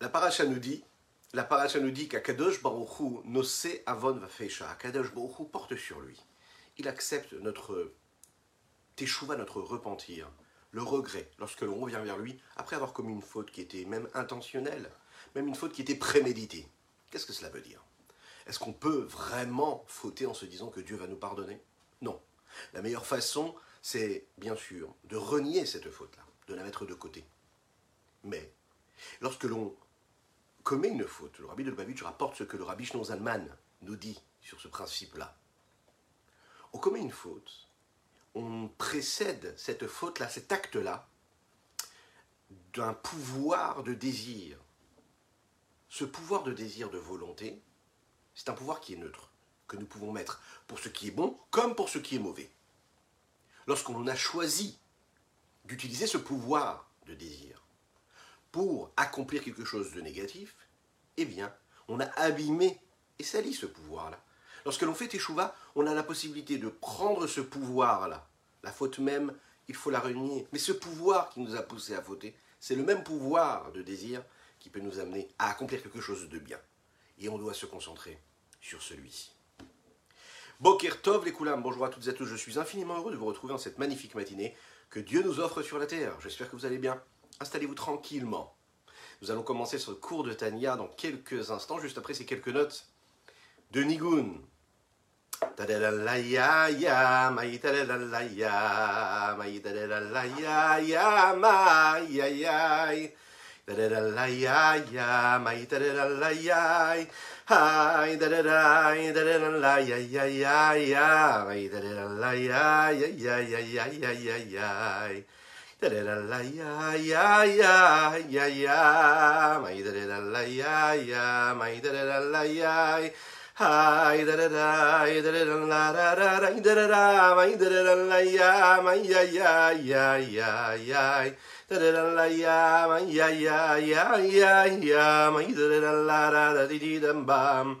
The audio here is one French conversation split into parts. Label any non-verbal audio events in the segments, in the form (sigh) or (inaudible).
La paracha nous dit, la paracha nous dit qu'Akadosh Baruch Hu nose avon vafeisha. Akadosh Baruch porte sur lui. Il accepte notre teshuva, notre repentir, le regret, lorsque l'on revient vers lui, après avoir commis une faute qui était même intentionnelle, même une faute qui était préméditée. Qu'est-ce que cela veut dire? Est-ce qu'on peut vraiment fauter en se disant que Dieu va nous pardonner? Non. La meilleure façon, c'est bien sûr de renier cette faute-là, de la mettre de côté. Mais, lorsque l'on commet une faute, le rabbi de Lubavitch rapporte ce que le rabbi Shnon Zalman nous dit sur ce principe-là. On commet une faute, on précède cette faute-là, cet acte-là, d'un pouvoir de désir. Ce pouvoir de désir, de volonté, c'est un pouvoir qui est neutre, que nous pouvons mettre pour ce qui est bon comme pour ce qui est mauvais. Lorsqu'on a choisi d'utiliser ce pouvoir de désir pour accomplir quelque chose de négatif, eh bien, on a abîmé et sali ce pouvoir-là. Lorsque l'on fait échouva, on a la possibilité de prendre ce pouvoir-là. La faute même, il faut la renier. Mais ce pouvoir qui nous a poussé à fauter, c'est le même pouvoir de désir qui peut nous amener à accomplir quelque chose de bien. Et on doit se concentrer sur celui-ci. Boker Tov les Koulam, bonjour à toutes et à tous, je suis infiniment heureux de vous retrouver en cette magnifique matinée que Dieu nous offre sur la terre. J'espère que vous allez bien. Installez-vous tranquillement. Nous allons commencer ce cours de Tania dans quelques instants, juste après ces quelques notes de Nigun. Da da la ya ya ya ya ya my da da la ya ya my da da la ya Hi da da da da da la da da da da da da my da da la ya my ya ya ya ya ya da da la ya my ya ya ya ya ya my da da la da da di di dum bum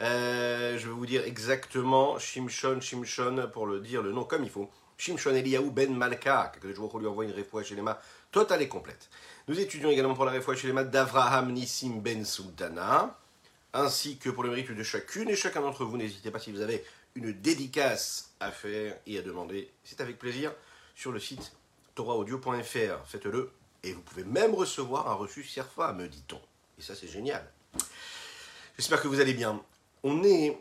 euh, je vais vous dire exactement Shimshon, Shimshon, pour le dire le nom comme il faut. Shimshon Eliaou Ben Malka, que le jour lui envoie une réfoua chez les mains totale et complète. Nous étudions également pour la réfoua chez les mains d'Avraham Nissim Ben Sultana, ainsi que pour le mérite de chacune et chacun d'entre vous. N'hésitez pas si vous avez une dédicace à faire et à demander. C'est avec plaisir sur le site toraaudio.fr. Faites-le et vous pouvez même recevoir un reçu Serfa, me dit-on. Et ça, c'est génial. J'espère que vous allez bien on est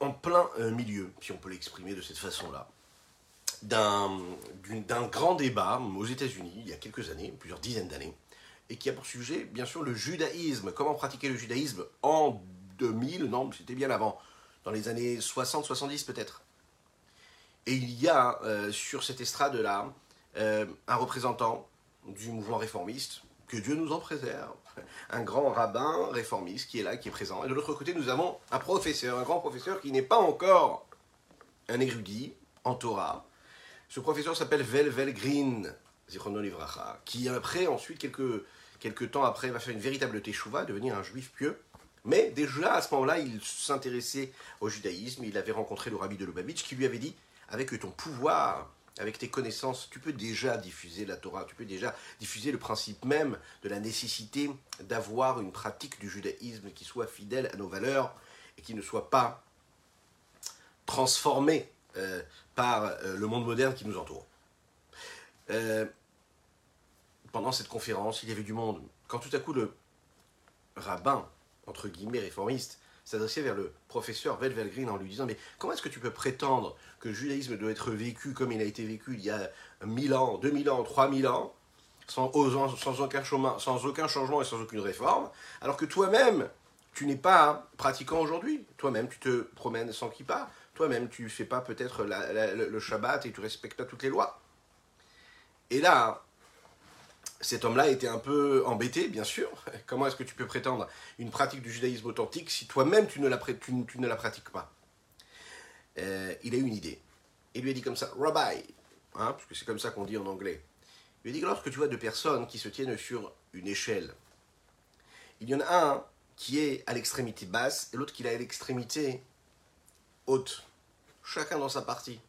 en plein euh, milieu, si on peut l'exprimer de cette façon-là, d'un grand débat aux États-Unis, il y a quelques années, plusieurs dizaines d'années, et qui a pour sujet, bien sûr, le judaïsme. Comment pratiquer le judaïsme en 2000 Non, c'était bien avant, dans les années 60-70 peut-être. Et il y a euh, sur cette estrade-là euh, un représentant du mouvement réformiste, que Dieu nous en préserve, un grand rabbin réformiste qui est là, qui est présent. Et de l'autre côté, nous avons un professeur, un grand professeur qui n'est pas encore un érudit en Torah. Ce professeur s'appelle Vel Green, qui après, ensuite, quelques, quelques temps après, va faire une véritable teshuva, devenir un juif pieux. Mais déjà, à ce moment-là, il s'intéressait au judaïsme. Il avait rencontré le rabbi de Lubavitch qui lui avait dit, avec ton pouvoir avec tes connaissances, tu peux déjà diffuser la Torah, tu peux déjà diffuser le principe même de la nécessité d'avoir une pratique du judaïsme qui soit fidèle à nos valeurs et qui ne soit pas transformée euh, par euh, le monde moderne qui nous entoure. Euh, pendant cette conférence, il y avait du monde. Quand tout à coup le rabbin, entre guillemets réformiste, s'adressait vers le professeur Velvelgreen en lui disant Mais comment est-ce que tu peux prétendre que le judaïsme doit être vécu comme il a été vécu il y a 1000 ans, 2000 ans, 3000 ans, sans, sans, aucun chemin, sans aucun changement et sans aucune réforme, alors que toi-même, tu n'es pas pratiquant aujourd'hui? Toi-même, tu te promènes sans kippa. Toi-même, tu ne fais pas peut-être le Shabbat et tu respectes pas toutes les lois. Et là, cet homme-là était un peu embêté, bien sûr, (laughs) Comment est-ce que tu peux prétendre une pratique du judaïsme authentique si toi-même tu, ne la pratiques pas? Euh, Il a eu une idée. Il lui a dit comme ça, Rabbi, hein, parce que c'est comme ça qu'on dit en anglais. Il lui a dit que lorsque tu vois deux personnes qui se tiennent sur une échelle, il y en a un qui est à l'extrémité basse et l'autre qui est à l'extrémité haute. Chacun dans sa partie.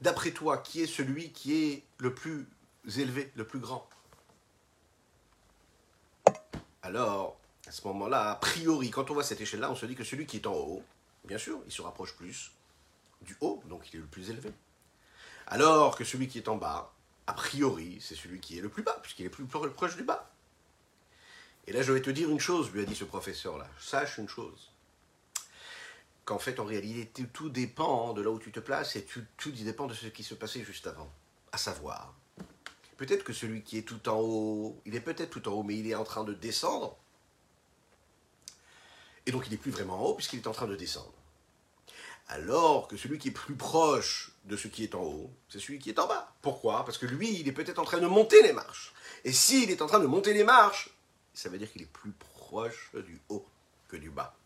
D'après toi, qui est celui qui est le plus élevé, le plus grand? Alors, à ce moment-là, a priori, quand on voit cette échelle-là, on se dit que celui qui est en haut, bien sûr, il se rapproche plus du haut, donc il est le plus élevé. Alors que celui qui est en bas, a priori, c'est celui qui est le plus bas, puisqu'il est plus proche du bas. Et là, je vais te dire une chose, lui a dit ce professeur-là. Sache une chose. Qu'en fait, en réalité, tout dépend de là où tu te places et tout, dépend de ce qui se passait juste avant. À savoir, peut-être que celui qui est tout en haut, il est peut-être tout en haut, mais il est en train de descendre. Et donc, il n'est plus vraiment en haut puisqu'il est en train de descendre. Alors que celui qui est plus proche de ce qui est en haut, c'est celui qui est en bas. Pourquoi? Parce que lui, il est peut-être en train de monter les marches. Et s'il est en train de monter les marches, ça veut dire qu'il est plus proche du haut que du bas.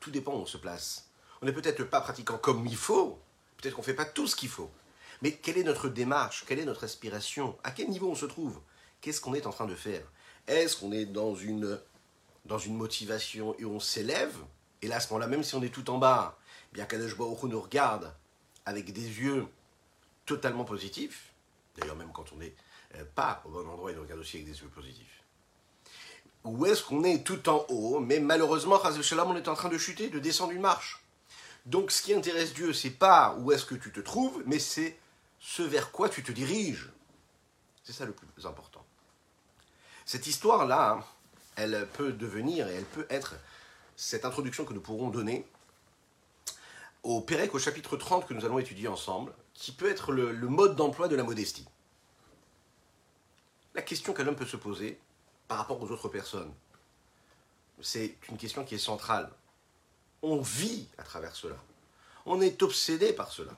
Tout dépend où on se place. On n'est peut-être pas pratiquant comme il faut, peut-être qu'on ne fait pas tout ce qu'il faut. Mais quelle est notre démarche? Quelle est notre aspiration? À quel niveau on se trouve? Qu'est-ce qu'on est en train de faire? Est-ce qu'on est dans une, motivation et on s'élève? Et là, à ce moment-là, même si on est tout en bas, bien Kadosh Baruch nous regarde avec des yeux totalement positifs. D'ailleurs, même quand on n'est euh, pas au bon endroit, il nous regarde aussi avec des yeux positifs. Ou est-ce qu'on est tout en haut, mais malheureusement, on est en train de chuter, de descendre une marche. Donc ce qui intéresse Dieu, c'est pas où est-ce que tu te trouves, mais c'est ce vers quoi tu te diriges. C'est ça le plus important. Cette histoire-là, elle peut devenir et elle peut être cette introduction que nous pourrons donner au Pérec au chapitre 30 que nous allons étudier ensemble, qui peut être le, le mode d'emploi de la modestie. La question qu'un homme peut se poser, par rapport aux autres personnes. C'est une question qui est centrale. On vit à travers cela. On est obsédé par cela.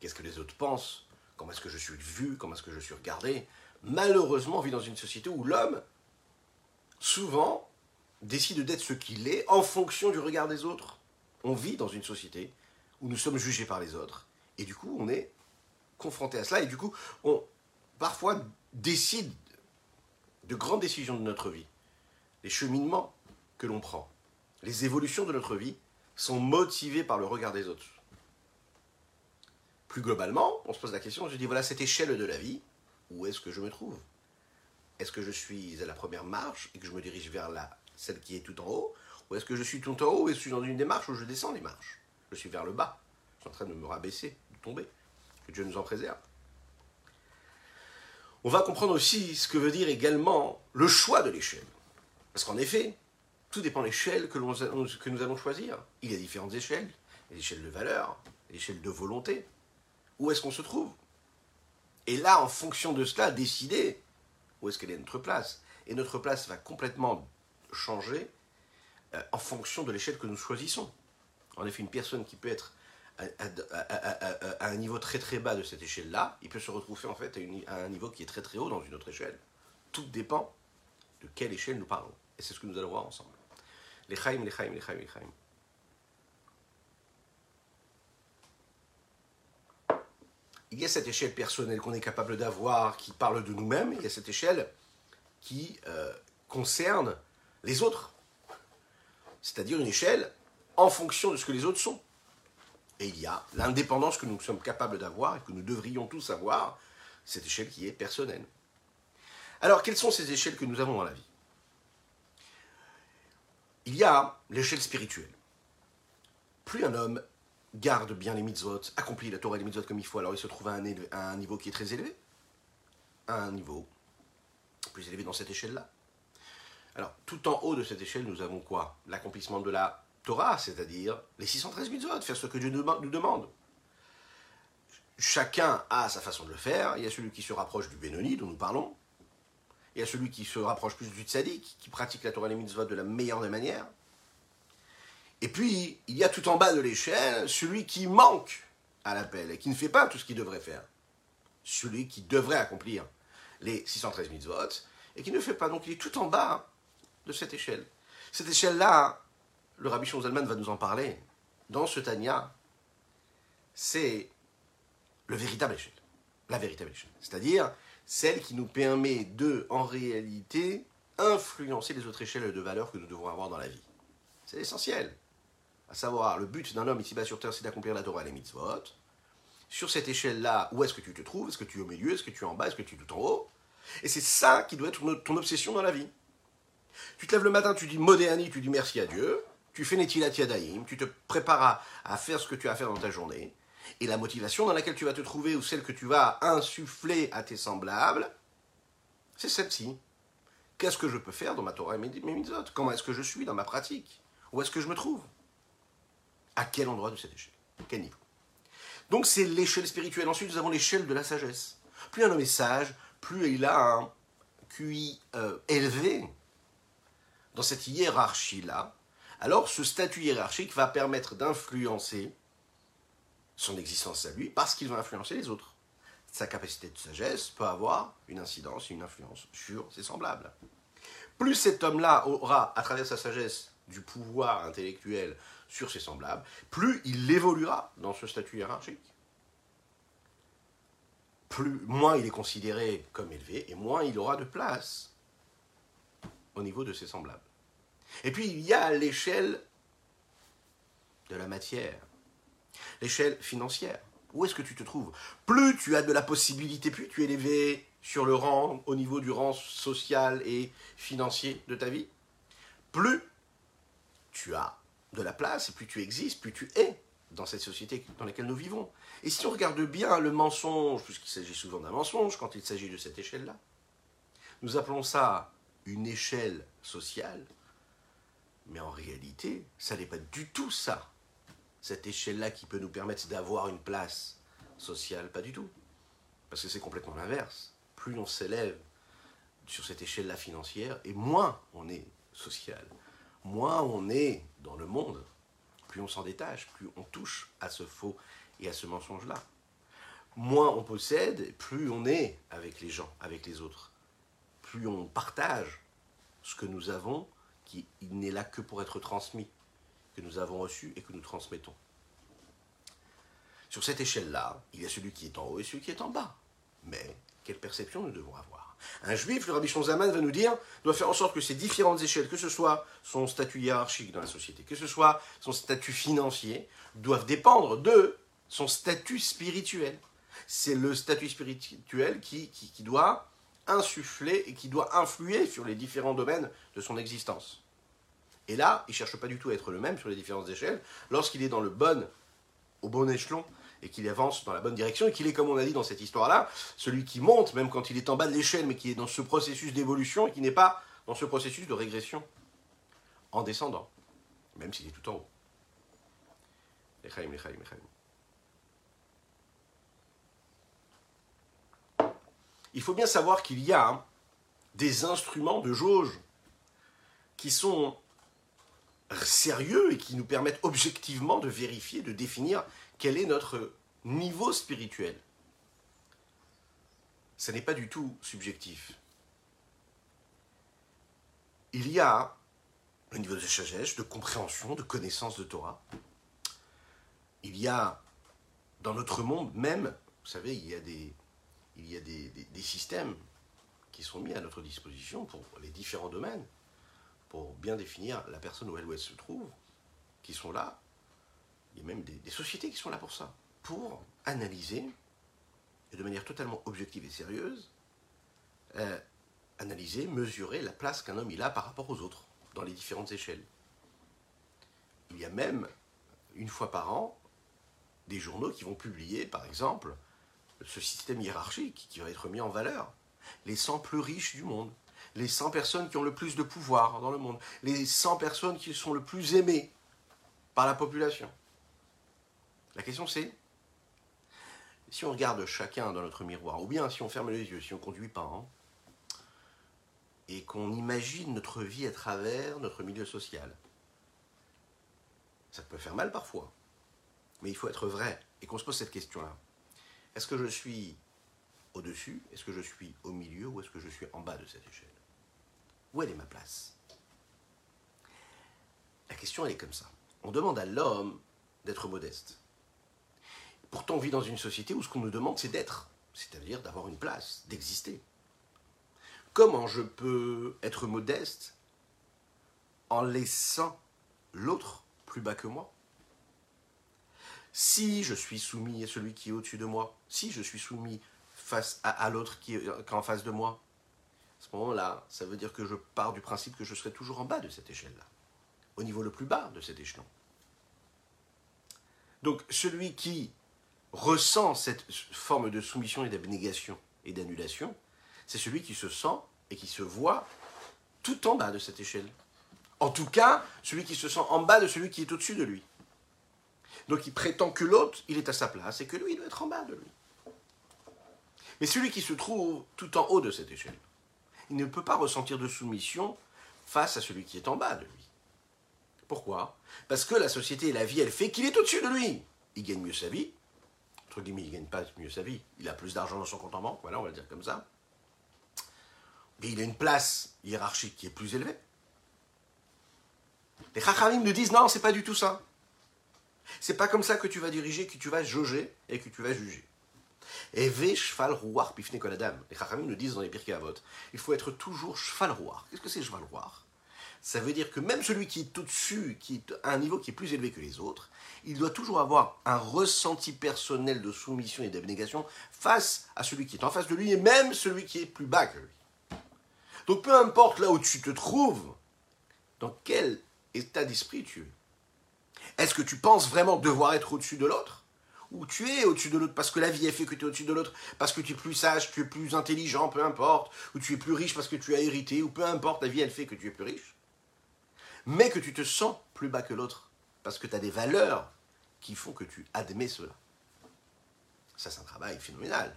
Qu'est-ce que les autres pensent? Comment est-ce que je suis vu? Comment est-ce que je suis regardé? Malheureusement, on vit dans une société où l'homme, souvent, décide d'être ce qu'il est en fonction du regard des autres. On vit dans une société où nous sommes jugés par les autres. Et du coup, on est confronté à cela. Et du coup, on parfois décide de grandes décisions de notre vie, les cheminements que l'on prend, les évolutions de notre vie sont motivés par le regard des autres. Plus globalement, on se pose la question, je dis voilà cette échelle de la vie, où est-ce que je me trouve? Est-ce que je suis à la première marche et que je me dirige vers la, celle qui est tout en haut? Ou est-ce que je suis tout en haut et je suis dans une démarche où je descends les marches? Je suis vers le bas, je suis en train de me rabaisser, de tomber. Que Dieu nous en préserve on va comprendre aussi ce que veut dire également le choix de l'échelle. Parce qu'en effet, tout dépend de l'échelle que, nous allons choisir. Il y a différentes échelles, les échelles de valeur, les échelles de volonté. Où est-ce qu'on se trouve? Et là, en fonction de cela, décider où est-ce qu'elle est notre place. Et notre place va complètement changer euh, en fonction de l'échelle que nous choisissons. En effet, une personne qui peut être à, un niveau très très bas de cette échelle-là, il peut se retrouver en fait à, un niveau qui est très très haut dans une autre échelle. Tout dépend de quelle échelle nous parlons. Et c'est ce que nous allons voir ensemble. Les chaim, les chaim, les chaim, les chaim. Il y a cette échelle personnelle qu'on est capable d'avoir, qui parle de nous-mêmes, il y a cette échelle qui euh, concerne les autres. C'est-à-dire une échelle en fonction de ce que les autres sont. Et il y a l'indépendance que nous sommes capables d'avoir et que nous devrions tous avoir, cette échelle qui est personnelle. Alors, quelles sont ces échelles que nous avons dans la vie? Il y a l'échelle spirituelle. Plus un homme garde bien les mitzvot, accomplit la Torah et les mitzvot comme il faut, alors il se trouve à un, niveau qui est très élevé, un niveau plus élevé dans cette échelle-là. Alors, tout en haut de cette échelle, nous avons quoi? L'accomplissement de la Torah, c'est-à-dire les 613 mitzvot, faire ce que Dieu nous demande. Chacun a sa façon de le faire. Il y a celui qui se rapproche du Benoni, dont nous parlons. Il y a celui qui se rapproche plus du tzaddik, qui pratique la Torah et les mitzvot de la meilleure des manières. Et puis, il y a tout en bas de l'échelle celui qui manque à l'appel et qui ne fait pas tout ce qu'il devrait faire. Celui qui devrait accomplir les 613 mitzvot et qui ne fait pas. Donc il est tout en bas de cette échelle. Cette échelle-là, le Rabbi Zalman va nous en parler. Dans ce Tanya, c'est le véritable échelle. La véritable échelle. C'est-à-dire celle qui nous permet de, en réalité, influencer les autres échelles de valeur que nous devons avoir dans la vie. C'est essentiel. À savoir, le but d'un homme ici-bas sur Terre, c'est d'accomplir la Torah et les mitzvot. Sur cette échelle-là, où est-ce que tu te trouves? Est-ce que tu es au milieu? Est-ce que tu es en bas? Est-ce que tu es tout en haut? Et c'est ça qui doit être ton obsession dans la vie. Tu te lèves le matin, tu dis Modéani, tu dis merci à Dieu. Tu fais Netilat Yadayim, tu te prépares à, faire ce que tu as à faire dans ta journée. Et la motivation dans laquelle tu vas te trouver ou celle que tu vas insuffler à tes semblables, c'est celle-ci. Qu'est-ce que je peux faire dans ma Torah et mes mitzvot? Comment est-ce que je suis dans ma pratique? Où est-ce que je me trouve? À quel endroit de cette échelle? Quel niveau? Donc c'est l'échelle spirituelle. Ensuite, nous avons l'échelle de la sagesse. Plus un homme est sage, plus il a un QI euh, élevé dans cette hiérarchie-là, alors ce statut hiérarchique va permettre d'influencer son existence à lui parce qu'il va influencer les autres. Sa capacité de sagesse peut avoir une incidence une influence sur ses semblables. Plus cet homme-là aura, à travers sa sagesse, du pouvoir intellectuel sur ses semblables, plus il évoluera dans ce statut hiérarchique. Plus, moins il est considéré comme élevé et moins il aura de place au niveau de ses semblables. Et puis il y a l'échelle de la matière, l'échelle financière. Où est-ce que tu te trouves? Plus tu as de la possibilité, plus tu es élevé sur le rang, au niveau du rang social et financier de ta vie, plus tu as de la place, et plus tu existes, plus tu es dans cette société dans laquelle nous vivons. Et si on regarde bien le mensonge, puisqu'il s'agit souvent d'un mensonge quand il s'agit de cette échelle-là, nous appelons ça une échelle sociale, mais en réalité, ça n'est pas du tout ça. Cette échelle-là qui peut nous permettre d'avoir une place sociale, pas du tout. Parce que c'est complètement l'inverse. Plus on s'élève sur cette échelle-là financière, et moins on est social, moins on est dans le monde, plus on s'en détache, plus on touche à ce faux et à ce mensonge-là. Moins on possède, plus on est avec les gens, avec les autres. Plus on partage ce que nous avons qui n'est là que pour être transmis, que nous avons reçu et que nous transmettons. Sur cette échelle-là, il y a celui qui est en haut et celui qui est en bas. Mais quelle perception nous devons avoir? Un juif, le rabbi Zaman va nous dire, doit faire en sorte que ces différentes échelles, que ce soit son statut hiérarchique dans la société, que ce soit son statut financier, doivent dépendre de son statut spirituel. C'est le statut spirituel qui, qui, qui doit insuffler et qui doit influer sur les différents domaines de son existence. Et là, il ne cherche pas du tout à être le même sur les différentes échelles. Lorsqu'il est dans le bon, au bon échelon et qu'il avance dans la bonne direction et qu'il est, comme on a dit dans cette histoire-là, celui qui monte, même quand il est en bas de l'échelle, mais qui est dans ce processus d'évolution et qui n'est pas dans ce processus de régression en descendant, même s'il est tout en haut. Il faut bien savoir qu'il y a hein, des instruments de jauge qui sont sérieux et qui nous permettent objectivement de vérifier, de définir quel est notre niveau spirituel? Ce n'est pas du tout subjectif. Il y a un niveau de sagesse, de compréhension, de connaissance de Torah. Il y a, dans notre monde même, vous savez, il y a des systèmes qui sont mis à notre disposition pour les différents domaines pour bien définir la personne où elle, où elle se trouve, qui sont là. Il y a même des, sociétés qui sont là pour ça, pour analyser, et de manière totalement objective et sérieuse, euh, analyser, mesurer la place qu'un homme a par rapport aux autres, dans les différentes échelles. Il y a même, une fois par an, des journaux qui vont publier, par exemple, ce système hiérarchique qui va être mis en valeur. Les 100 plus riches du monde les 100 personnes qui ont le plus de pouvoir dans le monde, les 100 personnes qui sont le plus aimées par la population. La question c'est, si on regarde chacun dans notre miroir, ou bien si on ferme les yeux, si on ne conduit pas, hein, et qu'on imagine notre vie à travers notre milieu social, ça peut faire mal parfois, mais il faut être vrai et qu'on se pose cette question-là. Est-ce que je suis au-dessus? Est-ce que je suis au milieu? Ou est-ce que je suis en bas de cette échelle? Où est ma place? La question, elle est comme ça. On demande à l'homme d'être modeste. Pourtant, on vit dans une société où ce qu'on nous demande, c'est d'être, c'est-à-dire d'avoir une place, d'exister. Comment je peux être modeste en laissant l'autre plus bas que moi? Si je suis soumis à celui qui est au-dessus de moi, si je suis soumis face à, l'autre qui est en face de moi, à ce moment-là, ça veut dire que je pars du principe que je serai toujours en bas de cette échelle-là, au niveau le plus bas de cet échelon. Donc celui qui ressent cette forme de soumission et d'abnégation et d'annulation, c'est celui qui se sent et qui se voit tout en bas de cette échelle. En tout cas, celui qui se sent en bas de celui qui est au-dessus de lui. Donc il prétend que l'autre, il est à sa place et que lui, il doit être en bas de lui. Mais celui qui se trouve tout en haut de cette échelle, il ne peut pas ressentir de soumission face à celui qui est en bas de lui. Pourquoi? Parce que la société et la vie, elle fait qu'il est au-dessus de lui. Il gagne mieux sa vie. Entre guillemets, il gagne pas mieux sa vie. Il a plus d'argent dans son compte en banque, voilà, on va le dire comme ça. Mais il a une place hiérarchique qui est plus élevée. Les Chachamim nous disent non, c'est pas du tout ça. C'est pas comme ça que tu vas diriger, que tu vas jauger et que tu vas juger. Et cheval rouar pifne koladam. Les Chachamim nous disent dans les Pirkei Avot, il faut être toujours cheval rouar. Qu'est-ce que c'est cheval rouar Ça veut dire que même celui qui est au-dessus, qui est à un niveau qui est plus élevé que les autres, il doit toujours avoir un ressenti personnel de soumission et d'abnégation face à celui qui est en face de lui et même celui qui est plus bas que lui. Donc peu importe là où tu te trouves, dans quel état d'esprit tu es. Est-ce que tu penses vraiment devoir être au-dessus de l'autre Ou tu es au-dessus de l'autre parce que la vie a fait que tu es au-dessus de l'autre, parce que tu es plus sage, tu es plus intelligent, peu importe, ou tu es plus riche parce que tu as hérité, ou peu importe, la vie elle fait que tu es plus riche? Mais que tu te sens plus bas que l'autre, parce que tu as des valeurs qui font que tu admets cela. Ça, c'est un travail phénoménal.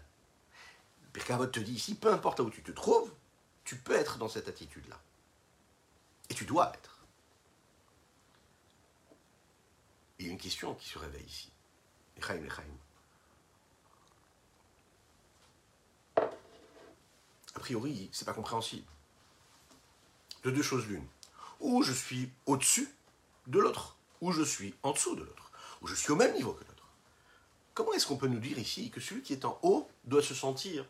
Pirkavot te dit ici, peu importe où tu te trouves, tu peux être dans cette attitude-là. Et tu dois être. Il y a une question qui se réveille ici. Echaim, Echaim. A priori, c'est pas compréhensible. De deux choses l'une. Ou je suis au-dessus de l'autre, ou je suis en dessous de l'autre, ou je suis au même niveau que l'autre. Comment est-ce qu'on peut nous dire ici que celui qui est en haut doit se sentir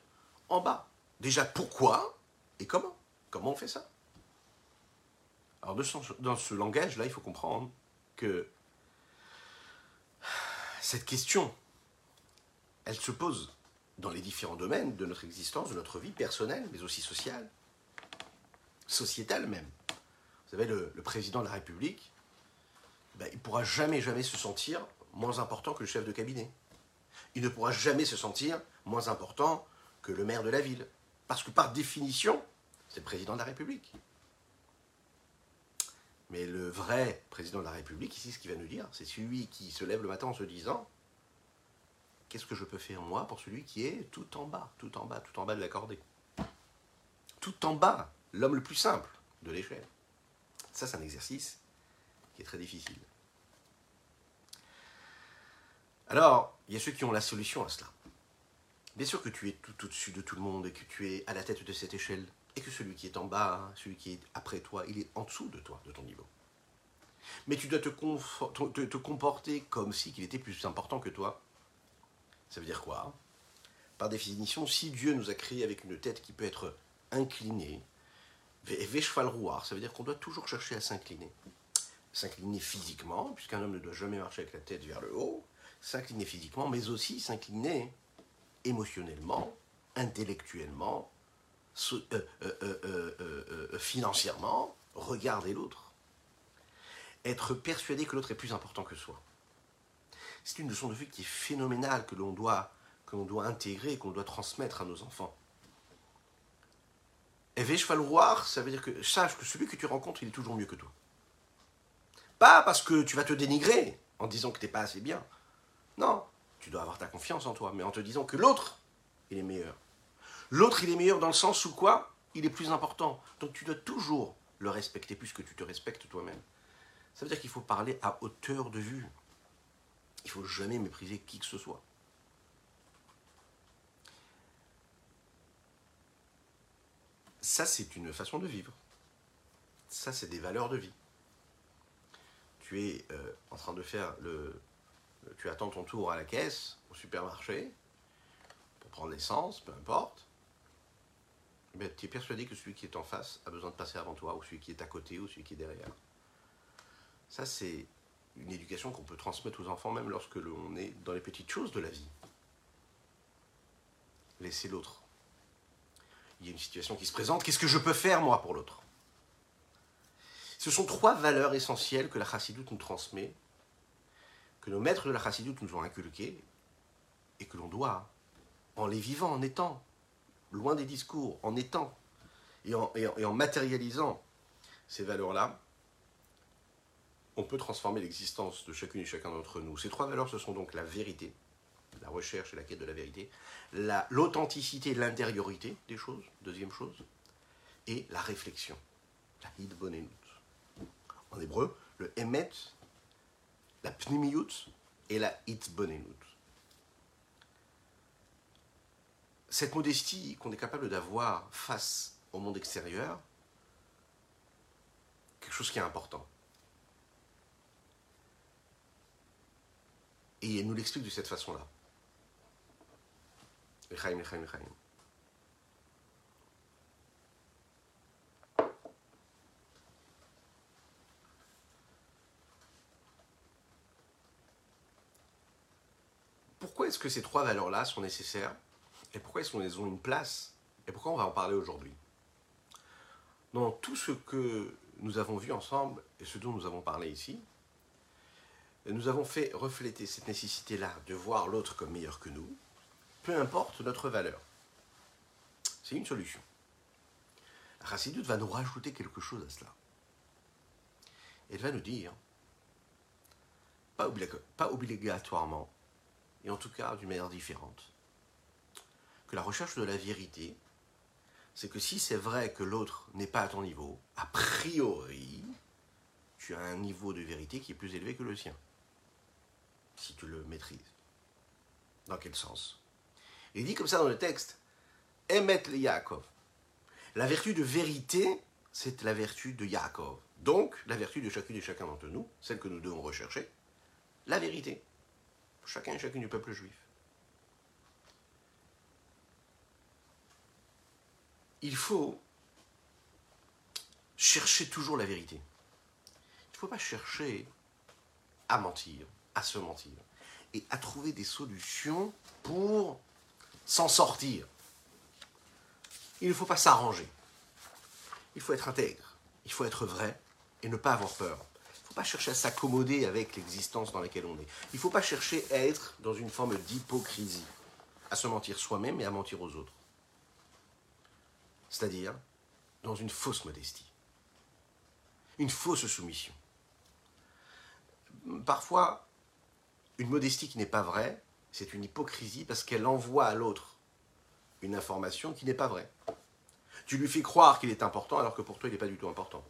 en bas? Déjà, pourquoi et comment? Comment on fait ça? Alors dans ce langage-là, il faut comprendre que cette question, elle se pose dans les différents domaines de notre existence, de notre vie personnelle, mais aussi sociale, sociétale même. Vous savez, le, président de la République, ben, il ne pourra jamais, jamais se sentir moins important que le chef de cabinet. Il ne pourra jamais se sentir moins important que le maire de la ville. Parce que par définition, c'est le président de la République. Mais le vrai président de la République, ici, ce qu'il va nous dire, c'est celui qui se lève le matin en se disant Qu'est-ce que je peux faire moi pour celui qui est tout en bas, tout en bas, tout en bas de la cordée? Tout en bas, l'homme le plus simple de l'échelle. Ça, c'est un exercice qui est très difficile. Alors, il y a ceux qui ont la solution à cela. Bien sûr que tu es tout au-dessus de tout le monde et que tu es à la tête de cette échelle et que celui qui est en bas, celui qui est après toi, il est en dessous de toi, de ton niveau. Mais tu dois te, te, comporter comme si qu'il était plus important que toi. Ça veut dire quoi? Par définition, si Dieu nous a créés avec une tête qui peut être inclinée, cheval rouard, ça veut dire qu'on doit toujours chercher à s'incliner. S'incliner physiquement, puisqu'un homme ne doit jamais marcher avec la tête vers le haut, s'incliner physiquement, mais aussi s'incliner émotionnellement, intellectuellement, euh, euh, euh, financièrement, regarder l'autre. Être persuadé que l'autre est plus important que soi. C'est une leçon de vie qui est phénoménale que l'on doit, que l'on doit intégrer, qu'on doit transmettre à nos enfants. Et voir, ça veut dire que sache que celui que tu rencontres, il est toujours mieux que toi. Pas parce que tu vas te dénigrer en disant que tu n'es pas assez bien. Non, tu dois avoir ta confiance en toi, mais en te disant que l'autre, il est meilleur. L'autre, il est meilleur dans le sens où quoi? Il est plus important. Donc tu dois toujours le respecter plus que tu te respectes toi-même. Ça veut dire qu'il faut parler à hauteur de vue. Il faut jamais mépriser qui que ce soit. Ça, c'est une façon de vivre. Ça, c'est des valeurs de vie. Tu es euh, en train de faire le. Tu attends ton tour à la caisse, au supermarché, pour prendre l'essence, peu importe. Ben, tu es persuadé que celui qui est en face a besoin de passer avant toi, ou celui qui est à côté, ou celui qui est derrière. Ça, c'est une éducation qu'on peut transmettre aux enfants, même lorsque l'on est dans les petites choses de la vie. Laisser l'autre. Il y a une situation qui se présente, qu'est-ce que je peux faire, moi, pour l'autre? Ce sont trois valeurs essentielles que la chassidoute nous transmet, que nos maîtres de la chassidoute nous ont inculquées, et que l'on doit, en les vivant, en étant, loin des discours, en étant, et en, et en matérialisant ces valeurs-là, on peut transformer l'existence de chacune et chacun d'entre nous. Ces trois valeurs, ce sont donc la vérité, la recherche et la quête de la vérité, l'authenticité, l'intériorité des choses, deuxième chose, et la réflexion, la hitbonenut. En hébreu, le emet, la pnimiyut et la hitbonenut. Cette modestie qu'on est capable d'avoir face au monde extérieur, quelque chose qui est important. Et elle nous l'explique de cette façon-là. Pourquoi est-ce que ces trois valeurs-là sont nécessaires Et pourquoi est-ce qu'elles ont une place Et pourquoi on va en parler aujourd'hui? Dans tout ce que nous avons vu ensemble et ce dont nous avons parlé ici, nous avons fait refléter cette nécessité-là de voir l'autre comme meilleur que nous, peu importe notre valeur. C'est une solution. Rassidut va nous rajouter quelque chose à cela. Elle va nous dire, pas obligatoirement, et en tout cas d'une manière différente, que la recherche de la vérité, c'est que si c'est vrai que l'autre n'est pas à ton niveau, a priori, tu as un niveau de vérité qui est plus élevé que le sien si tu le maîtrises. Dans quel sens? Il dit comme ça dans le texte Emet le Yaakov. La vertu de vérité, c'est la vertu de Yaakov. Donc, la vertu de chacune et chacun d'entre nous, celle que nous devons rechercher, la vérité. Chacun et chacune du peuple juif. Il faut chercher toujours la vérité. Il ne faut pas chercher à mentir à se mentir et à trouver des solutions pour s'en sortir. Il ne faut pas s'arranger. Il faut être intègre. Il faut être vrai et ne pas avoir peur. Il ne faut pas chercher à s'accommoder avec l'existence dans laquelle on est. Il ne faut pas chercher à être dans une forme d'hypocrisie, à se mentir soi-même et à mentir aux autres. C'est-à-dire dans une fausse modestie, une fausse soumission. Parfois, une modestie qui n'est pas vraie, c'est une hypocrisie parce qu'elle envoie à l'autre une information qui n'est pas vraie. Tu lui fais croire qu'il est important alors que pour toi il n'est pas du tout important.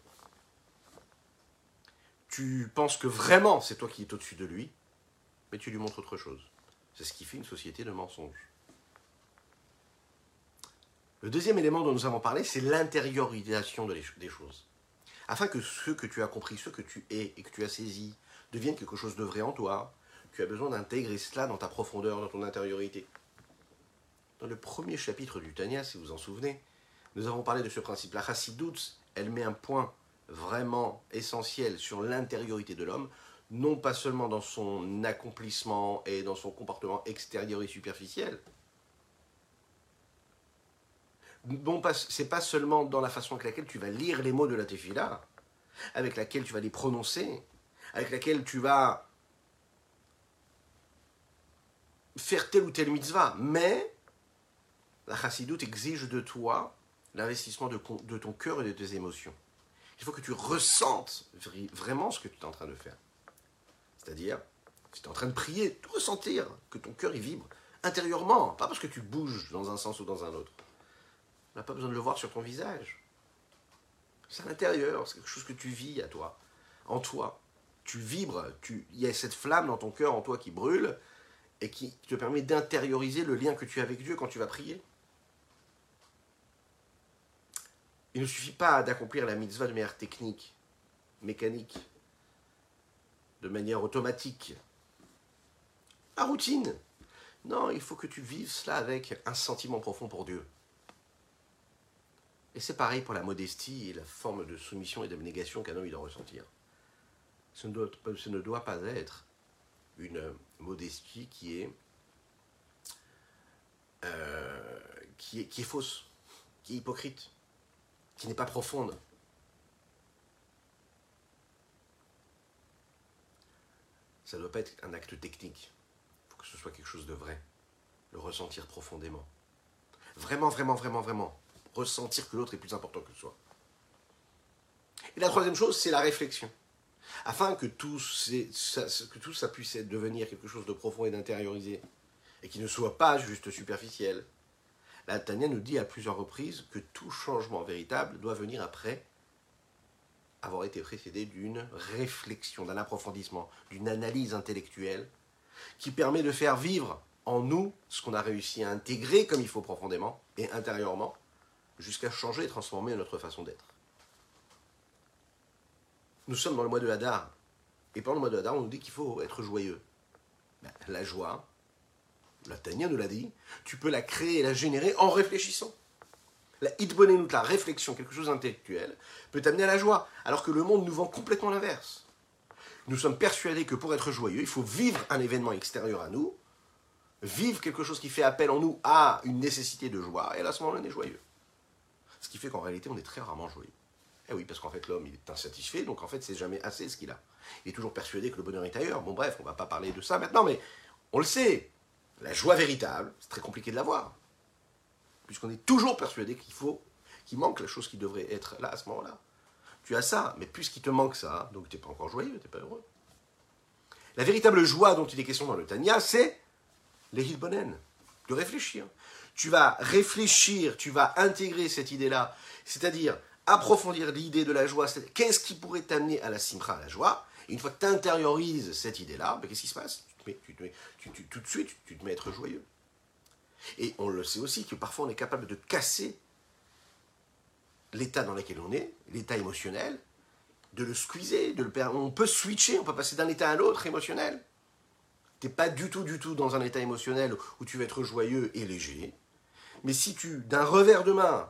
Tu penses que vraiment c'est toi qui es au-dessus de lui, mais tu lui montres autre chose. C'est ce qui fait une société de mensonges. Le deuxième élément dont nous avons parlé, c'est l'intériorisation des choses. Afin que ce que tu as compris, ce que tu es et que tu as saisi devienne quelque chose de vrai en toi, tu as besoin d'intégrer cela dans ta profondeur, dans ton intériorité. Dans le premier chapitre du Tanya, si vous en souvenez, nous avons parlé de ce principe. La Chassidoute, elle met un point vraiment essentiel sur l'intériorité de l'homme, non pas seulement dans son accomplissement et dans son comportement extérieur et superficiel. Non, c'est pas seulement dans la façon avec laquelle tu vas lire les mots de la tefila, avec laquelle tu vas les prononcer, avec laquelle tu vas faire telle ou telle mitzvah, mais la chassidoute exige de toi l'investissement de, ton cœur et de tes émotions. Il faut que tu ressentes vraiment ce que tu es en train de faire. C'est-à-dire, si tu es en train de prier, de ressentir que ton cœur y vibre intérieurement, pas parce que tu bouges dans un sens ou dans un autre. On n'a pas besoin de le voir sur ton visage. C'est à l'intérieur, c'est quelque chose que tu vis à toi, en toi. Tu vibres, il y a cette flamme dans ton cœur en toi qui brûle, et qui te permet d'intérioriser le lien que tu as avec Dieu quand tu vas prier. Il ne suffit pas d'accomplir la mitzvah de manière technique, mécanique, de manière automatique. La routine. Non, il faut que tu vives cela avec un sentiment profond pour Dieu. Et c'est pareil pour la modestie et la forme de soumission et d'abnégation qu'un homme doit ressentir. Ce ne doit pas être une modestie qui est, euh, qui est, qui est fausse, qui est hypocrite, qui n'est pas profonde. Ça ne doit pas être un acte technique. Il faut que ce soit quelque chose de vrai. Le ressentir profondément. Vraiment, vraiment, vraiment, vraiment. Ressentir que l'autre est plus important que soi. Et la troisième chose, c'est la réflexion. Afin que tout, ça, puisse devenir quelque chose de profond et d'intériorisé, et qui ne soit pas juste superficiel, la Tania nous dit à plusieurs reprises que tout changement véritable doit venir après avoir été précédé d'une réflexion, d'un approfondissement, d'une analyse intellectuelle qui permet de faire vivre en nous ce qu'on a réussi à intégrer comme il faut profondément et intérieurement, jusqu'à changer et transformer notre façon d'être. Nous sommes dans le mois de Hadar, et pendant le mois de Hadar, on nous dit qu'il faut être joyeux. Ben, la joie, la Tania nous l'a dit, tu peux la créer et la générer en réfléchissant. La hitbonenut, la réflexion, quelque chose d'intellectuel, peut t'amener à la joie, alors que le monde nous vend complètement l'inverse. Nous sommes persuadés que pour être joyeux, il faut vivre un événement extérieur à nous, vivre quelque chose qui fait appel en nous à une nécessité de joie, et à ce moment-là, on est joyeux. Ce qui fait qu'en réalité, on est très rarement joyeux. Eh oui, parce qu'en fait, l'homme, il est insatisfait, donc en fait, c'est jamais assez ce qu'il a. Il est toujours persuadé que le bonheur est ailleurs. Bon, bref, on va pas parler de ça maintenant, mais on le sait. La joie véritable, c'est très compliqué de l'avoir. Puisqu'on est toujours persuadé qu'il faut, qu'il manque la chose qui devrait être là à ce moment-là. Tu as ça, mais puisqu'il te manque ça, donc tu n'es pas encore joyeux, tu n'es pas heureux. La véritable joie dont il est question dans le Tanya, c'est les Hilbonen, de réfléchir. Tu vas réfléchir, tu vas intégrer cette idée-là, c'est-à-dire approfondir l'idée de la joie, qu'est-ce qui pourrait t'amener à la simcha, à la joie? Et une fois que tu intériorises cette idée-là, ben, qu'est-ce qui se passe? Tout de suite, tu te mets à être joyeux. Et on le sait aussi que parfois on est capable de casser l'état dans lequel on est, l'état émotionnel, de le squeezer, de le on peut switcher, on peut passer d'un état à l'autre émotionnel. Tu n'es pas du tout, du tout dans un état émotionnel où tu vas être joyeux et léger. Mais si tu, d'un revers de main,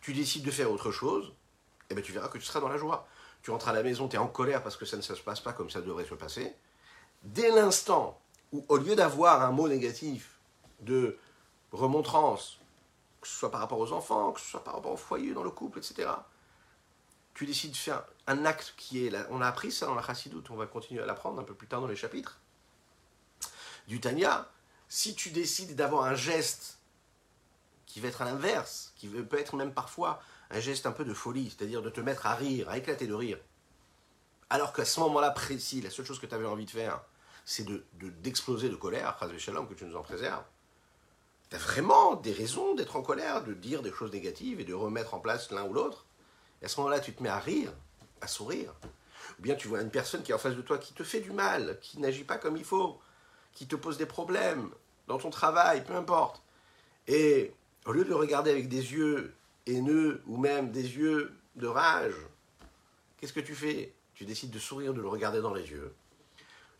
tu décides de faire autre chose, eh bien tu verras que tu seras dans la joie. Tu rentres à la maison, tu es en colère parce que ça ne se passe pas comme ça devrait se passer. Dès l'instant où, au lieu d'avoir un mot négatif de remontrance, que ce soit par rapport aux enfants, que ce soit par rapport au foyer, dans le couple, etc., tu décides de faire un acte qui est... Là, on a appris ça dans la chassidoute, on va continuer à l'apprendre un peu plus tard dans les chapitres du Tanya. Si tu décides d'avoir un geste qui va être à l'inverse, qui peut être même parfois un geste un peu de folie, c'est-à-dire de te mettre à rire, à éclater de rire, alors qu'à ce moment-là précis, la seule chose que tu avais envie de faire, c'est d'exploser de, de colère, phrase que tu nous en préserves. Tu as vraiment des raisons d'être en colère, de dire des choses négatives et de remettre en place l'un ou l'autre. Et à ce moment-là, tu te mets à rire, à sourire. Ou bien tu vois une personne qui est en face de toi qui te fait du mal, qui n'agit pas comme il faut, qui te pose des problèmes dans ton travail, peu importe. Et au lieu de le regarder avec des yeux haineux ou même des yeux de rage, qu'est-ce que tu fais? Tu décides de sourire, de le regarder dans les yeux.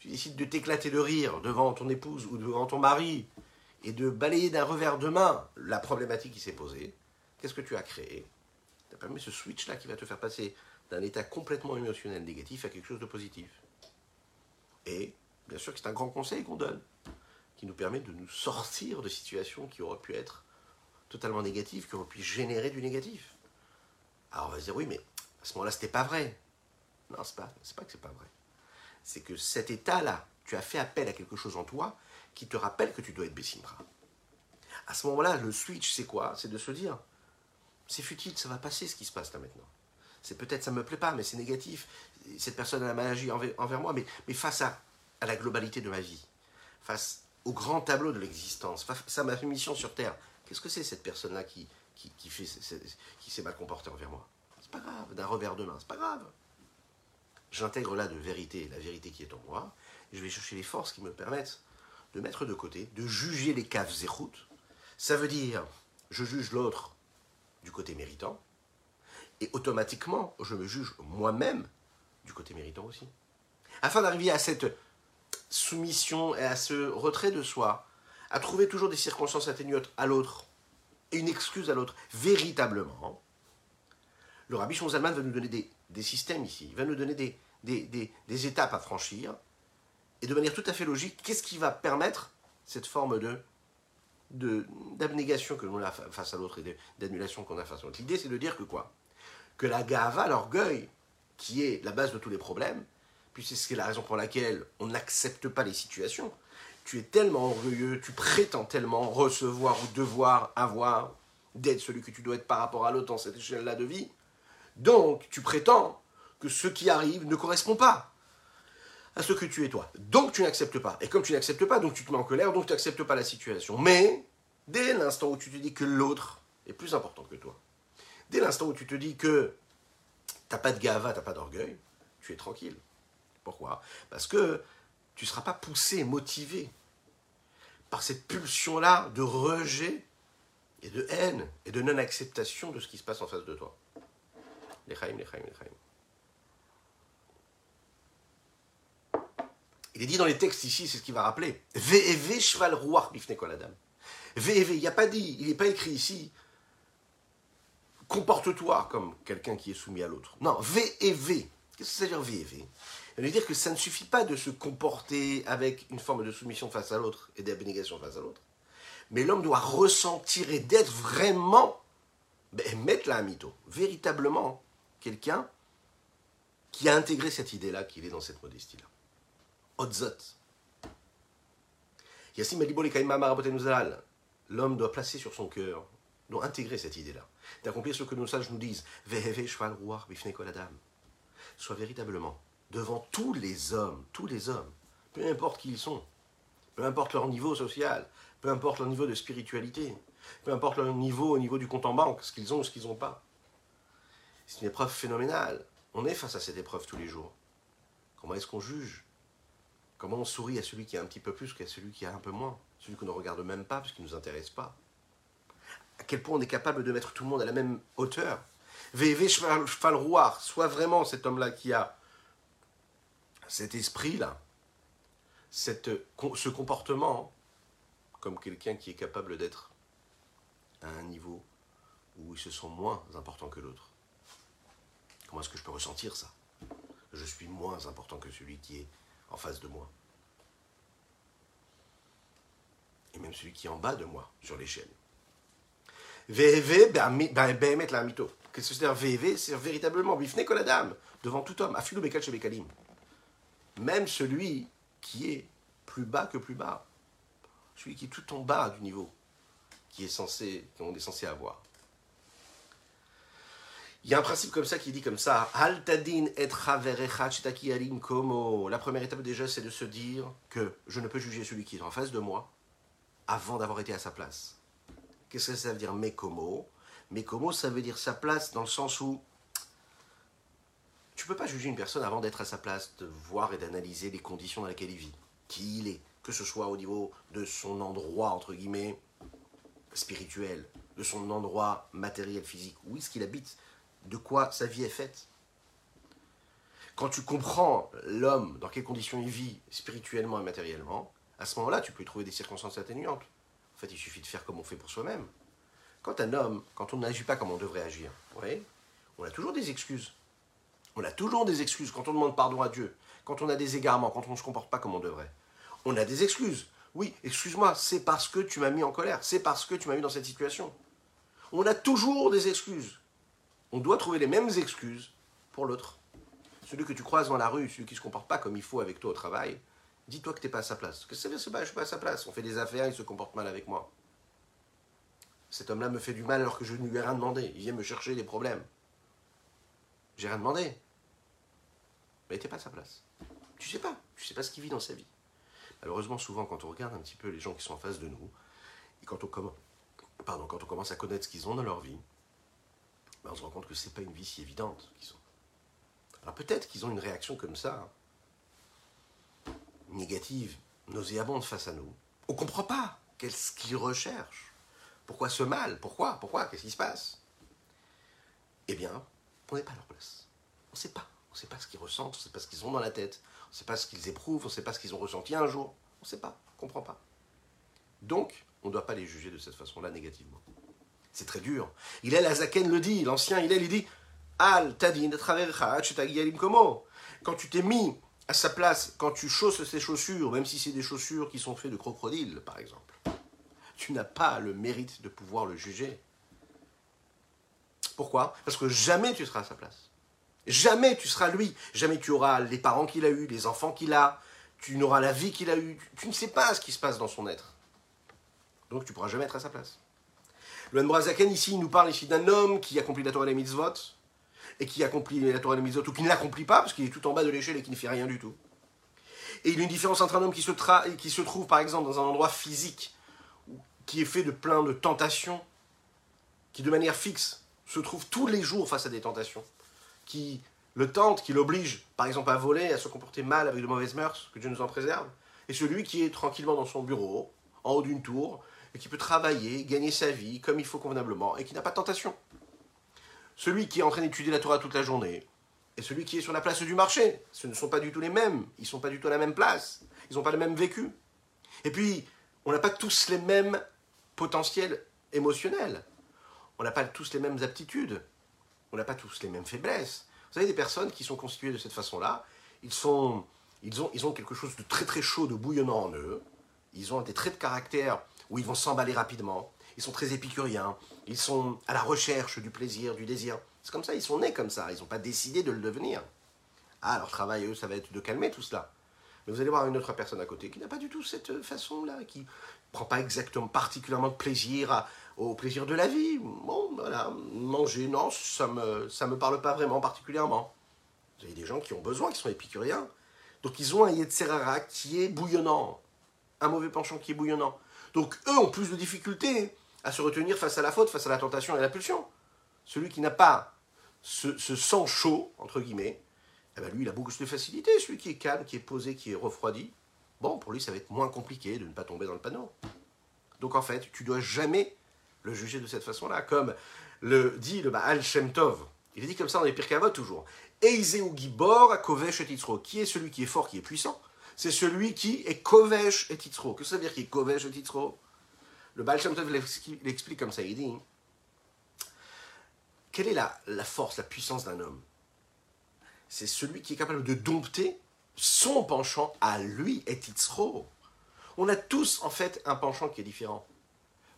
Tu décides de t'éclater de rire devant ton épouse ou devant ton mari et de balayer d'un revers de main la problématique qui s'est posée. Qu'est-ce que tu as créé? Tu as permis ce switch-là qui va te faire passer d'un état complètement émotionnel négatif à quelque chose de positif. Et bien sûr que c'est un grand conseil qu'on donne, qui nous permet de nous sortir de situations qui auraient pu être totalement négatives, qui auraient pu générer du négatif. Alors on va se dire, oui, mais à ce moment-là, c'était pas vrai. Non, c'est pas, pas que c'est pas vrai. C'est que cet état-là, tu as fait appel à quelque chose en toi qui te rappelle que tu dois être Bessimra. À ce moment-là, le switch, c'est quoi? C'est de se dire, c'est futile, ça va passer ce qui se passe là maintenant. C'est peut-être, ça me plaît pas, mais c'est négatif. Cette personne a mal agi envers, moi, mais, mais face à, à la globalité de ma vie, face au grand tableau de l'existence, face à ma mission sur Terre, qu'est-ce que c'est cette personne-là qui, s'est mal comportée envers moi? C'est pas grave, d'un revers de main, c'est pas grave. J'intègre là de vérité, la vérité qui est en moi, et je vais chercher les forces qui me permettent de mettre de côté, de juger les caves et routes. Ça veut dire, je juge l'autre du côté méritant, Et automatiquement, je me juge moi-même du côté méritant aussi. Afin d'arriver à cette soumission et à ce retrait de soi, à trouver toujours des circonstances atténuantes à l'autre et une excuse à l'autre, véritablement, le Rabbi Shonzalman va nous donner des, systèmes ici, il va nous donner des, des, étapes à franchir, et de manière tout à fait logique, qu'est-ce qui va permettre cette forme de d'abnégation que l'on a face à l'autre et d'annulation qu'on a face à l'autre? L'idée, c'est de dire que quoi? Que la gava, l'orgueil, qui est la base de tous les problèmes, puis c'est la raison pour laquelle on n'accepte pas les situations. Tu es tellement orgueilleux, tu prétends tellement recevoir ou devoir avoir, d'être celui que tu dois être par rapport à l'autre dans cette échelle-là de vie. Donc, tu prétends que ce qui arrive ne correspond pas à ce que tu es toi. Donc tu n'acceptes pas. Et comme tu n'acceptes pas, donc tu te mets en colère, donc tu n'acceptes pas la situation. Mais dès l'instant où tu te dis que l'autre est plus important que toi, dès l'instant où tu te dis que tu n'as pas de gava, n'as pas d'orgueil, tu es tranquille. Pourquoi? Parce que tu ne seras pas poussé, motivé par cette pulsion-là de rejet et de haine et de non-acceptation de ce qui se passe en face de toi. Les les les. Il est dit dans les textes ici, c'est ce qu'il va rappeler. Ve'eve ruach bifne koladam. Ve'eve, il n'y a pas dit, il n'est pas écrit ici. Comporte-toi comme quelqu'un qui est soumis à l'autre. Non, ve'eve. Qu'est-ce que ça veut dire ve'eve? Ça veut dire que ça ne suffit pas de se comporter avec une forme de soumission face à l'autre et d'abnégation face à l'autre. Mais l'homme doit ressentir et d'être vraiment, ben, mettre la un mytho, véritablement quelqu'un qui a intégré cette idée-là, qu'il est dans cette modestie-là. L'homme doit placer sur son cœur, doit intégrer cette idée-là, d'accomplir ce que nos sages nous disent. Soit véritablement devant tous les hommes, tous les hommes, peu importe qui ils sont, peu importe leur niveau social, peu importe leur niveau de spiritualité, peu importe leur niveau au niveau du compte en banque, ce qu'ils ont ou ce qu'ils n'ont pas. C'est une épreuve phénoménale. On est face à cette épreuve tous les jours. Comment est-ce qu'on juge? Comment on sourit à celui qui a un petit peu plus qu'à celui qui a un peu moins? Celui qu'on ne regarde même pas parce qu'il ne nous intéresse pas À quel point on est capable de mettre tout le monde à la même hauteur? VV Rouard, soit vraiment cet homme-là qui a cet esprit-là, ce comportement, comme quelqu'un qui est capable d'être à un niveau où ils se sent moins importants que l'autre. Comment est-ce que je peux ressentir ça? Je suis moins important que celui qui est en face de moi. Et même celui qui est en bas de moi sur l'échelle. VV, mettre la mito. Qu'est-ce que c'est VV C'est véritablement bifne la dame, devant tout homme, afilou bekalim. Même celui qui est plus bas que plus bas. Celui qui est tout en bas du niveau qui est censé, qu'on est censé avoir. Il y a un principe comme ça qui dit comme ça et. La première étape déjà, c'est de se dire que je ne peux juger celui qui est en face de moi avant d'avoir été à sa place. Qu'est-ce que ça veut dire mekomo Mekomo, ça veut dire sa place dans le sens où tu peux pas juger une personne avant d'être à sa place, de voir et d'analyser les conditions dans lesquelles il vit, qui il est, que ce soit au niveau de son endroit, entre guillemets, spirituel, de son endroit matériel, physique, où est-ce qu'il habite, de quoi sa vie est faite. Quand tu comprends l'homme, dans quelles conditions il vit spirituellement et matériellement, à ce moment-là, tu peux trouver des circonstances atténuantes. En fait, il suffit de faire comme on fait pour soi-même. Quand un homme, quand on n'agit pas comme on devrait agir, voyez, on a toujours des excuses. On a toujours des excuses quand on demande pardon à Dieu, quand on a des égarements, quand on ne se comporte pas comme on devrait. On a des excuses. Oui, excuse-moi, c'est parce que tu m'as mis en colère, c'est parce que tu m'as mis dans cette situation. On a toujours des excuses on doit trouver les mêmes excuses pour l'autre. Celui que tu croises dans la rue, celui qui ne se comporte pas comme il faut avec toi au travail, dis-toi que tu n'es pas à sa place. Que veut dire Je ne suis pas à sa place. On fait des affaires, il se comporte mal avec moi. Cet homme-là me fait du mal alors que je ne lui ai rien demandé. Il vient me chercher des problèmes. J'ai rien demandé. Mais tu n'es pas à sa place. Tu sais pas. Tu sais pas ce qu'il vit dans sa vie. Malheureusement, souvent, quand on regarde un petit peu les gens qui sont en face de nous, et quand on, Pardon, quand on commence à connaître ce qu'ils ont dans leur vie, ben, on se rend compte que ce n'est pas une vie si évidente qu'ils ont. Alors peut-être qu'ils ont une réaction comme ça, négative, nauséabonde face à nous. On ne comprend pas qu'est-ce qu'ils recherchent. Pourquoi ce mal? Pourquoi? Pourquoi? Qu'est-ce qui se passe? Eh bien, On n'est pas à leur place. On ne sait pas. On ne sait pas ce qu'ils ressentent, on ne sait pas ce qu'ils ont dans la tête, on ne sait pas ce qu'ils éprouvent, on ne sait pas ce qu'ils ont ressenti un jour. On ne sait pas, on ne comprend pas. Donc, on ne doit pas les juger de cette façon-là négativement. C'est très dur. Il est Zaken le dit, l'ancien il est, il dit Al tadin como. Quand tu t'es mis à sa place, quand tu chausses ses chaussures, même si c'est des chaussures qui sont faites de crocodile, par exemple, tu n'as pas le mérite de pouvoir le juger. Pourquoi? Parce que jamais tu seras à sa place. Jamais tu seras lui. Jamais tu auras les parents qu'il a eus, les enfants qu'il a. Tu n'auras la vie qu'il a eue. Tu ne sais pas ce qui se passe dans son être. Donc tu ne pourras jamais être à sa place. Le Brazaken ici, nous parle ici d'un homme qui accomplit la Torah et les mitzvot, et qui accomplit la Torah et les mitzvot, ou qui ne l'accomplit pas, parce qu'il est tout en bas de l'échelle et qui ne fait rien du tout. Et il y a une différence entre un homme qui se trouve, par exemple, dans un endroit physique, qui est fait de plein de tentations, qui de manière fixe se trouve tous les jours face à des tentations, qui le tente, qui l'oblige, par exemple, à voler, à se comporter mal avec de mauvaises mœurs, que Dieu nous en préserve, et celui qui est tranquillement dans son bureau, en haut d'une tour, et qui peut travailler, gagner sa vie comme il faut convenablement, et qui n'a pas de tentation. Celui qui est en train d'étudier la Torah toute la journée, et celui qui est sur la place du marché, ce ne sont pas du tout les mêmes, ils ne sont pas du tout à la même place, ils n'ont pas le même vécu. Et puis, on n'a pas tous les mêmes potentiels émotionnels, on n'a pas tous les mêmes aptitudes, on n'a pas tous les mêmes faiblesses. Vous savez, des personnes qui sont constituées de cette façon-là, ils, sont, ils, ont, ils ont quelque chose de très très chaud, de bouillonnant en eux, ils ont des traits de caractère où ils vont s'emballer rapidement, ils sont très épicuriens, ils sont à la recherche du plaisir, du désir. C'est comme ça, ils sont nés comme ça, ils n'ont pas décidé de le devenir. Ah, leur travail, eux, ça va être de calmer tout cela. Mais vous allez voir une autre personne à côté qui n'a pas du tout cette façon-là, qui ne prend pas exactement particulièrement de plaisir au plaisir de la vie. Bon, voilà, manger, non, ça ne me, ça me parle pas vraiment particulièrement. Vous avez des gens qui ont besoin, qui sont épicuriens. Donc ils ont un Yetzerara qui est bouillonnant, un mauvais penchant qui est bouillonnant. Donc eux ont plus de difficultés à se retenir face à la faute, face à la tentation et à la pulsion. Celui qui n'a pas ce, sang chaud, entre guillemets, eh ben lui, il a beaucoup de facilité. Celui qui est calme, qui est posé, qui est refroidi, bon, pour lui, ça va être moins compliqué de ne pas tomber dans le panneau. Donc en fait, tu dois jamais le juger de cette façon-là, comme le dit le Baal Shem Tov. Il est dit comme ça dans les Pirkavot toujours. Eizeu Gibor Kovesh et Qui est celui qui est fort, qui est puissant? C'est celui qui est Kovesh et Titzro. Que ça veut dire qui est Kovesh et Titzro Le Baal Shem Tov l'explique comme ça. Il dit Quelle est la, la force, la puissance d'un homme? C'est celui qui est capable de dompter son penchant à lui et Titzro. On a tous en fait un penchant qui est différent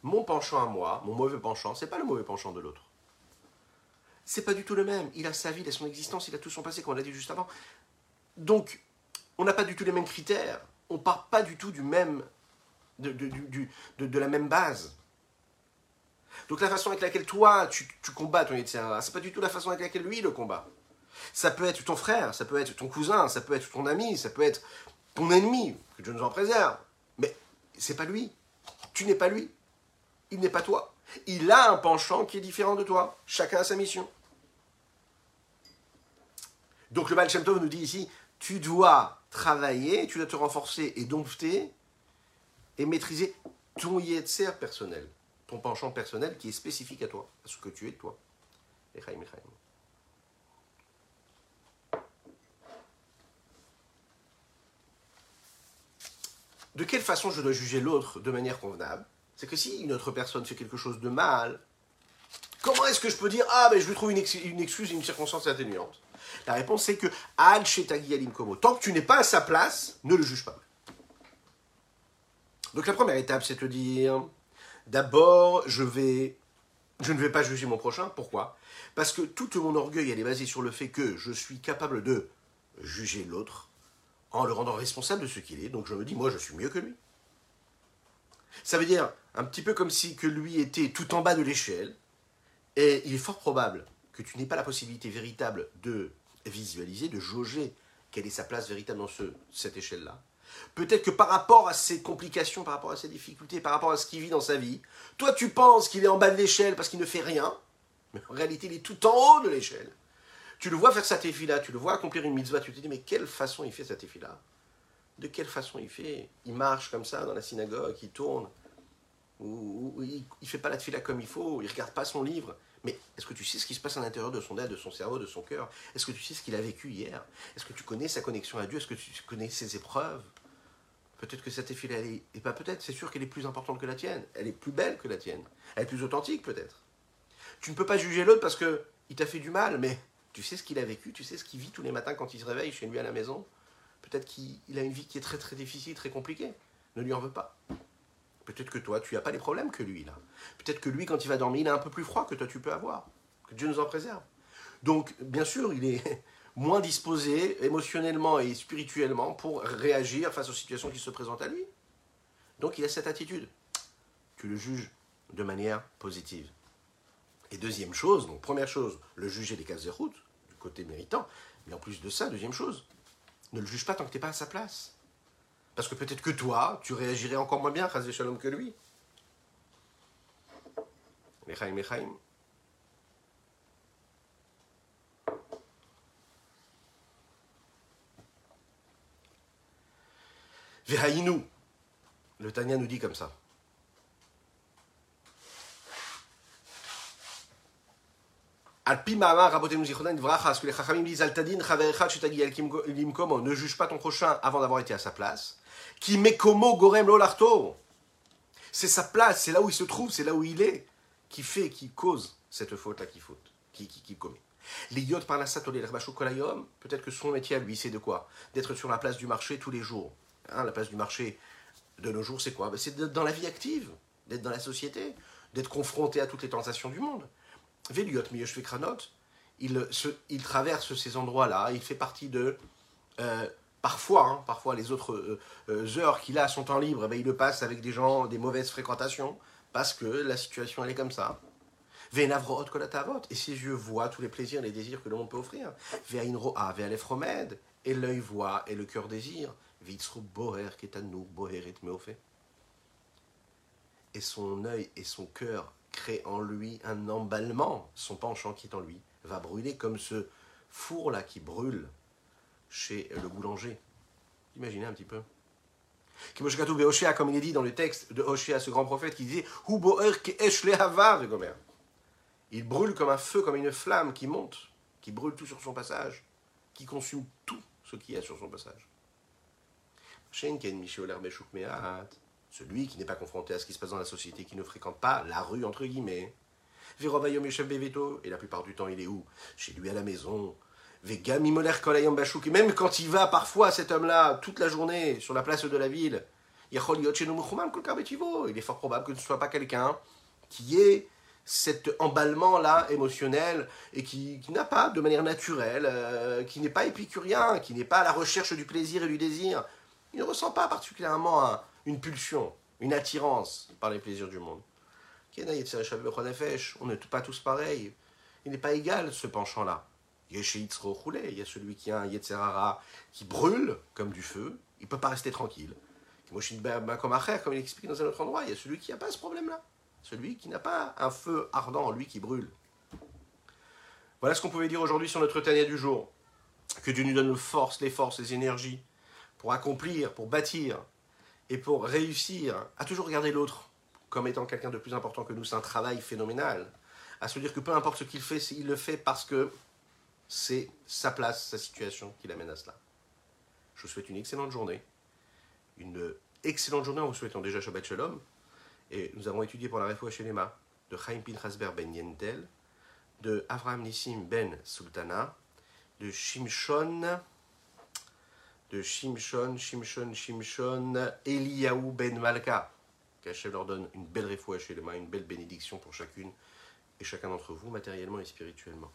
mon penchant à moi, mon mauvais penchant, c'est pas le mauvais penchant de l'autre. C'est pas du tout le même. Il a sa vie, il a son existence, il a tout son passé, comme on l'a dit juste avant. Donc, on n'a pas du tout les mêmes critères. On part pas du tout du même, de, la même base. Donc la façon avec laquelle toi tu, combats ton Yetzirah, c'est pas du tout la façon avec laquelle lui le combat. Ça peut être ton frère, ça peut être ton cousin, ça peut être ton ami, ça peut être ton ennemi, que Dieu nous en préserve. Mais c'est pas lui. Tu n'es pas lui il n'est pas toi. Il a un penchant qui est différent de toi. Chacun a sa mission. Donc le Baal Tov nous dit ici, tu dois travailler, tu dois te renforcer et dompter et maîtriser ton yetzer personnel, ton penchant personnel qui est spécifique à toi, à ce que tu es de toi. De quelle façon je dois juger l'autre de manière convenable? C'est que si une autre personne fait quelque chose de mal, comment est-ce que je peux dire Ah, ben je lui trouve une, excuse une circonstance atténuante? La réponse c'est que Al Komo. Tant que tu n'es pas à sa place, ne le juge pas. Donc la première étape, c'est de dire d'abord, je. Je ne vais pas juger mon prochain. Pourquoi? Parce que tout mon orgueil, elle est basée sur le fait que je suis capable de juger l'autre en le rendant responsable de ce qu'il est. Donc je me dis, moi, je suis mieux que lui. Ça veut dire un petit peu comme si que lui était tout en bas de l'échelle, et il est fort probable que tu n'aies pas la possibilité véritable de visualiser, de jauger quelle est sa place véritable dans ce, cette échelle-là. Peut-être que par rapport à ses complications, par rapport à ses difficultés, par rapport à ce qu'il vit dans sa vie, toi tu penses qu'il est en bas de l'échelle parce qu'il ne fait rien, mais en réalité il est tout en haut de l'échelle. Tu le vois faire sa téfila, tu le vois accomplir une mitzvah, tu te dis mais quelle façon il fait sa téfila de quelle façon il fait Il marche comme ça dans la synagogue, il tourne, ou, il ne fait pas la tefila comme il faut, il ne regarde pas son livre. Mais est-ce que tu sais ce qui se passe à l'intérieur de son être, de son cerveau, de son cœur? Est-ce que tu sais ce qu'il a vécu hier? Est-ce que tu connais sa connexion à Dieu? Est-ce que tu connais ses épreuves? Peut-être que cette effet elle est, et pas peut-être, c'est sûr qu'elle est plus importante que la tienne. Elle est plus belle que la tienne. Elle est plus authentique peut-être. Tu ne peux pas juger l'autre parce que il t'a fait du mal, mais tu sais ce qu'il a vécu, tu sais ce qu'il vit tous les matins quand il se réveille chez lui à la maison? Peut-être qu'il a une vie qui est très très difficile, très compliquée. Ne lui en veux pas. Peut-être que toi, tu n'as pas les problèmes que lui, là. Peut-être que lui, quand il va dormir, il a un peu plus froid que toi, tu peux avoir. Que Dieu nous en préserve. Donc, bien sûr, il est (laughs) moins disposé émotionnellement et spirituellement pour réagir face aux situations qui se présentent à lui. Donc, il a cette attitude. Tu le juges de manière positive. Et deuxième chose, donc première chose, le juger des cases de route, du côté méritant. Mais en plus de ça, deuxième chose, ne le juge pas tant que tu n'es pas à sa place. Parce que peut-être que toi, tu réagirais encore moins bien à Shalom que lui. Mechaim, Mechaim. Vehaïnou. Le Tanya nous dit comme ça. Ne juge pas ton prochain avant d'avoir été à sa place. Qui mekomo gorem lo C'est sa place, c'est là où il se trouve, c'est là où il est, qui fait, qui cause cette faute-là qui faute, qui, qui, qui commet. L'idiot par la kolayom, peut-être que son métier à lui, c'est de quoi? D'être sur la place du marché tous les jours. Hein, la place du marché de nos jours, c'est quoi? Ben, C'est d'être dans la vie active, d'être dans la société, d'être confronté à toutes les tentations du monde. Véliot Kranot, il, il traverse ces endroits-là, il fait partie de. Euh, parfois, hein, parfois les autres euh, euh, heures qu'il a à son temps libre, eh ben, il le passe avec des gens, des mauvaises fréquentations, parce que la situation elle est comme ça. Venavrot kolatavot, et ses yeux voient tous les plaisirs, les désirs que monde peut offrir. Veinroa, vealefromed, et l'œil voit et le cœur désire. Vitzru boher ketanu boheret meofe. Et son œil et son cœur crée en lui un emballement, son penchant qui est en lui va brûler comme ce four-là qui brûle chez le boulanger. Imaginez un petit peu. Comme il est dit dans le texte de Hoshea, ce grand prophète, qui disait Il brûle comme un feu, comme une flamme qui monte, qui brûle tout sur son passage, qui consume tout ce qu'il y a sur son passage. Celui qui n'est pas confronté à ce qui se passe dans la société, qui ne fréquente pas la rue, entre guillemets. Et la plupart du temps, il est où? Chez lui à la maison. Et même quand il va parfois, cet homme-là, toute la journée, sur la place de la ville, il est fort probable que ce ne soit pas quelqu'un qui ait cet emballement-là émotionnel et qui, n'a pas de manière naturelle, euh, qui n'est pas épicurien, qui n'est pas à la recherche du plaisir et du désir. Il ne ressent pas particulièrement une pulsion, une attirance par les plaisirs du monde. On n'est pas tous pareils. Il n'est pas égal ce penchant-là. Il y a celui qui a un Yetzerara qui brûle comme du feu. Il ne peut pas rester tranquille. Comme il explique dans un autre endroit, il y a celui qui n'a pas ce problème-là. Celui qui n'a pas un feu ardent en lui qui brûle. Voilà ce qu'on pouvait dire aujourd'hui sur notre Tania du jour. Que Dieu nous donne le force, les forces, les énergies pour accomplir, pour bâtir et pour réussir à toujours regarder l'autre comme étant quelqu'un de plus important que nous, c'est un travail phénoménal. À se dire que peu importe ce qu'il fait, il le fait parce que c'est sa place, sa situation qui l'amène à cela. Je vous souhaite une excellente journée. Une excellente journée en vous souhaitant déjà Shabbat Shalom. Et nous avons étudié pour la Refoua Shelema de Chaim Pinchasber ben Yentel, de Avraham Nissim ben Sultana, de Shimshon, de Shimshon, Shimshon, Shimshon, Eliyahu ben Malka qu'Hachem leur donne une belle réfoua chez les mains, une belle bénédiction pour chacune et chacun d'entre vous, matériellement et spirituellement.